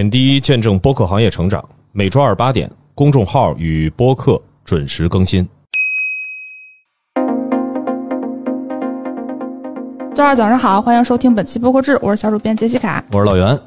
点滴见证播客行业成长，每周二八点，公众号与播客准时更新。周二早上好，欢迎收听本期播客志，我是小主编杰西卡。我是老袁。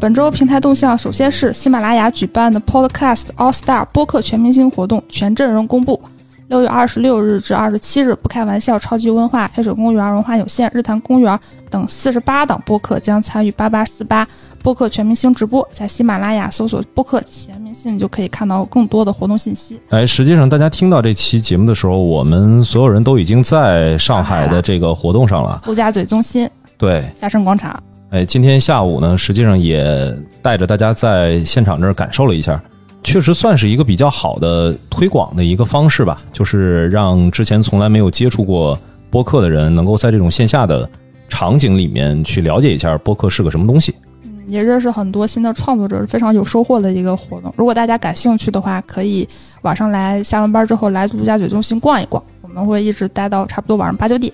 本周平台动向，首先是喜马拉雅举办的 Podcast All Star 播客全明星活动全阵容公布。六月二十六日至二十七日，不开玩笑，超级文化、黑水公园文化有限、日坛公园等四十八档播客将参与八八四八播客全明星直播。在喜马拉雅搜索“播客全明星”，你就可以看到更多的活动信息。哎，实际上大家听到这期节目的时候，我们所有人都已经在上海的这个活动上了。陆家嘴中心，对，下盛广场。哎，今天下午呢，实际上也带着大家在现场这儿感受了一下。确实算是一个比较好的推广的一个方式吧，就是让之前从来没有接触过播客的人，能够在这种线下的场景里面去了解一下播客是个什么东西。也认识很多新的创作者，非常有收获的一个活动。如果大家感兴趣的话，可以晚上来下完班之后来陆家嘴中心逛一逛，我们会一直待到差不多晚上八九点。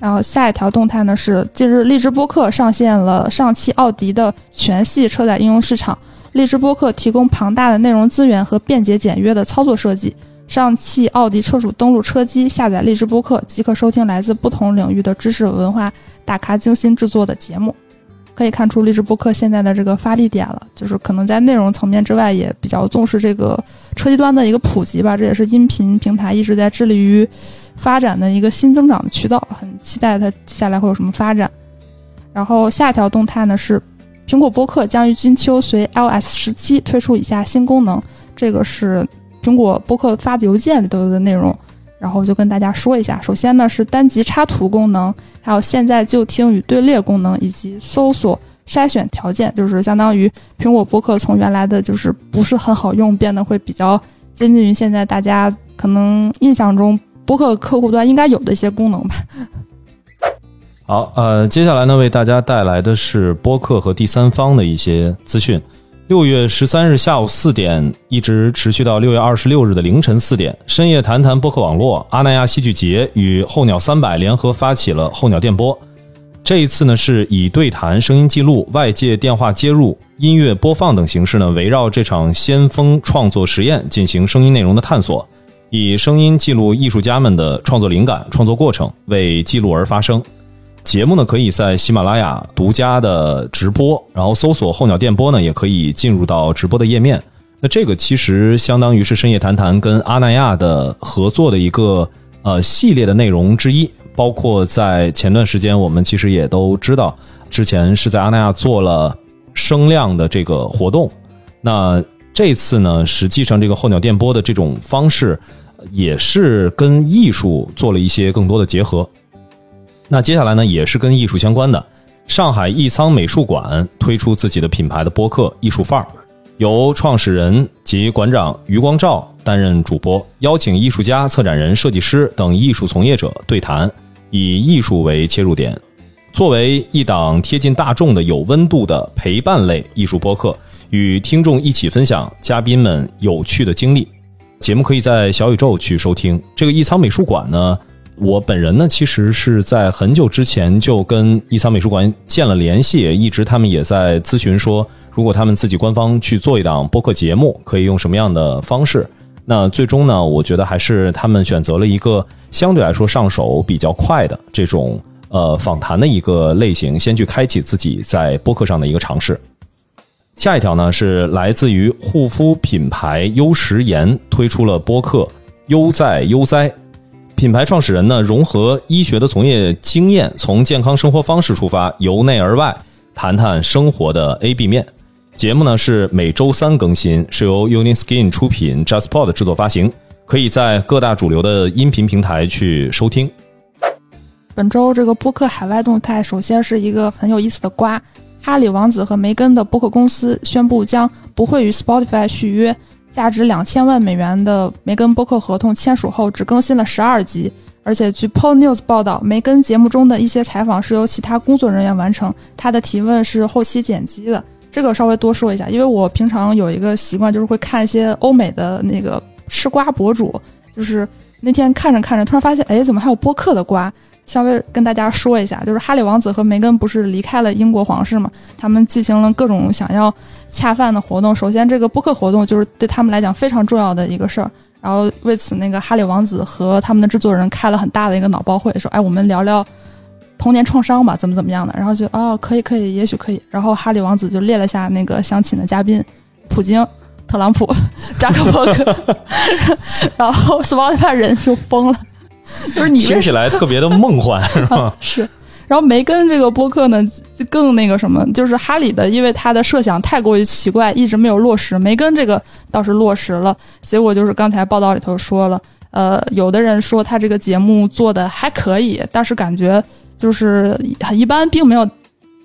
然后下一条动态呢是，近日荔枝播客上线了上汽奥迪的全系车载应用市场。荔枝播客提供庞大的内容资源和便捷简约的操作设计。上汽奥迪车主登录车机，下载荔枝播客，即可收听来自不同领域的知识文化大咖精心制作的节目。可以看出，荔枝播客现在的这个发力点了，就是可能在内容层面之外，也比较重视这个车机端的一个普及吧。这也是音频平台一直在致力于发展的一个新增长的渠道。很期待它接下来会有什么发展。然后下一条动态呢是。苹果播客将于金秋随 iOS 十七推出以下新功能，这个是苹果播客发的邮件里头的内容，然后就跟大家说一下。首先呢是单级插图功能，还有现在就听与队列功能，以及搜索筛选条件，就是相当于苹果播客从原来的就是不是很好用，变得会比较接近于现在大家可能印象中播客客户端应该有的一些功能吧。好，呃，接下来呢，为大家带来的是播客和第三方的一些资讯。六月十三日下午四点，一直持续到六月二十六日的凌晨四点，深夜谈谈播客网络阿那亚戏剧节与候鸟三百联合发起了候鸟电波。这一次呢，是以对谈、声音记录、外界电话接入、音乐播放等形式呢，围绕这场先锋创作实验进行声音内容的探索，以声音记录艺术家们的创作灵感、创作过程，为记录而发声。节目呢，可以在喜马拉雅独家的直播，然后搜索“候鸟电波”呢，也可以进入到直播的页面。那这个其实相当于是深夜谈谈跟阿那亚的合作的一个呃系列的内容之一。包括在前段时间，我们其实也都知道，之前是在阿那亚做了声量的这个活动。那这次呢，实际上这个候鸟电波的这种方式，也是跟艺术做了一些更多的结合。那接下来呢，也是跟艺术相关的。上海艺仓美术馆推出自己的品牌的播客《艺术范儿》，由创始人及馆长余光照担任主播，邀请艺术家、策展人、设计师等艺术从业者对谈，以艺术为切入点，作为一档贴近大众的有温度的陪伴类艺术播客，与听众一起分享嘉宾们有趣的经历。节目可以在小宇宙去收听。这个艺仓美术馆呢？我本人呢，其实是在很久之前就跟艺仓美术馆建了联系，一直他们也在咨询说，如果他们自己官方去做一档播客节目，可以用什么样的方式？那最终呢，我觉得还是他们选择了一个相对来说上手比较快的这种呃访谈的一个类型，先去开启自己在播客上的一个尝试。下一条呢是来自于护肤品牌优时颜推出了播客悠哉悠哉。品牌创始人呢，融合医学的从业经验，从健康生活方式出发，由内而外谈谈生活的 A B 面。节目呢是每周三更新，是由 Uniskin 出品，JustPod 制作发行，可以在各大主流的音频平台去收听。本周这个播客海外动态，首先是一个很有意思的瓜：哈里王子和梅根的播客公司宣布将不会与 Spotify 续约。价值两千万美元的梅根播客合同签署后，只更新了十二集。而且，据 Paul News 报道，梅根节目中的一些采访是由其他工作人员完成，他的提问是后期剪辑的。这个稍微多说一下，因为我平常有一个习惯，就是会看一些欧美的那个吃瓜博主。就是那天看着看着，突然发现，哎，怎么还有播客的瓜？稍微跟大家说一下，就是哈里王子和梅根不是离开了英国皇室嘛？他们进行了各种想要恰饭的活动。首先，这个播客活动就是对他们来讲非常重要的一个事儿。然后为此，那个哈里王子和他们的制作人开了很大的一个脑包会，说：“哎，我们聊聊童年创伤吧，怎么怎么样的。”然后就哦，可以可以，也许可以。然后哈里王子就列了下那个想请的嘉宾：普京、特朗普、扎克伯格。然后 Spotify 人就疯了。就是你听起来特别的梦幻，是吧？是。然后梅根这个播客呢，就更那个什么，就是哈里的，因为他的设想太过于奇怪，一直没有落实。梅根这个倒是落实了，结果就是刚才报道里头说了，呃，有的人说他这个节目做的还可以，但是感觉就是很一般，并没有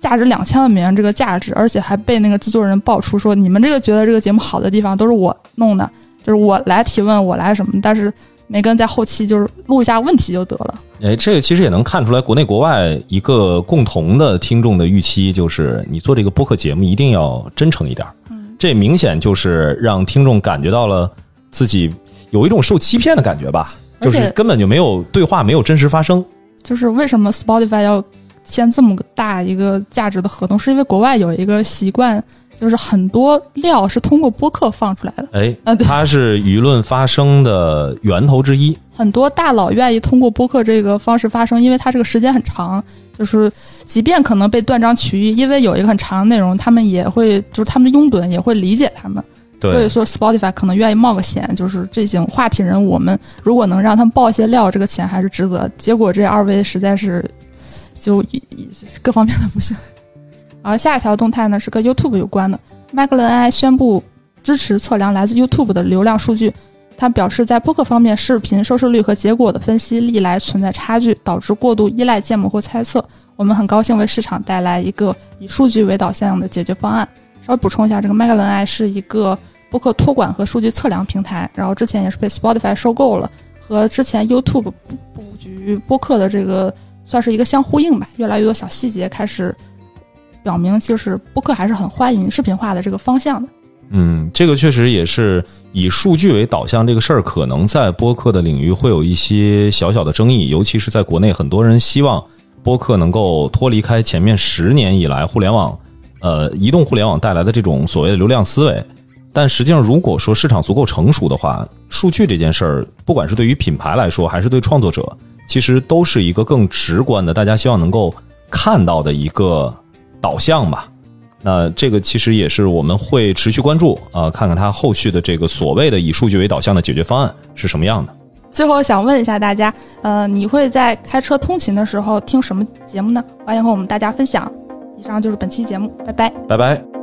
价值两千万美元这个价值，而且还被那个制作人爆出说，你们这个觉得这个节目好的地方都是我弄的，就是我来提问，我来什么，但是。梅根在后期就是录一下问题就得了。哎，这个其实也能看出来，国内国外一个共同的听众的预期就是，你做这个播客节目一定要真诚一点。嗯，这明显就是让听众感觉到了自己有一种受欺骗的感觉吧，就是根本就没有对话，没有真实发生。就是为什么 Spotify 要签这么大一个价值的合同，是因为国外有一个习惯。就是很多料是通过播客放出来的，哎，它是舆论发声的源头之一。很多大佬愿意通过播客这个方式发声，因为它这个时间很长。就是即便可能被断章取义，因为有一个很长的内容，他们也会，就是他们的拥趸也会理解他们。所以说，Spotify 可能愿意冒个险，就是这种话题人，我们如果能让他们报一些料，这个钱还是值得。结果这二位实在是就各方面的不行。而下一条动态呢是跟 YouTube 有关的。麦格伦 AI 宣布支持测量来自 YouTube 的流量数据。他表示，在播客方面，视频收视率和结果的分析历来存在差距，导致过度依赖建模或猜测。我们很高兴为市场带来一个以数据为导向的解决方案。稍微补充一下，这个麦格伦 AI 是一个播客托管和数据测量平台，然后之前也是被 Spotify 收购了，和之前 YouTube 布局播客的这个算是一个相呼应吧。越来越多小细节开始。表明就是播客还是很欢迎视频化的这个方向的。嗯，这个确实也是以数据为导向这个事儿，可能在播客的领域会有一些小小的争议，尤其是在国内，很多人希望播客能够脱离开前面十年以来互联网，呃，移动互联网带来的这种所谓的流量思维。但实际上，如果说市场足够成熟的话，数据这件事儿，不管是对于品牌来说，还是对创作者，其实都是一个更直观的，大家希望能够看到的一个。导向吧，那这个其实也是我们会持续关注啊，看看它后续的这个所谓的以数据为导向的解决方案是什么样的。最后想问一下大家，呃，你会在开车通勤的时候听什么节目呢？欢迎和我们大家分享。以上就是本期节目，拜拜，拜拜。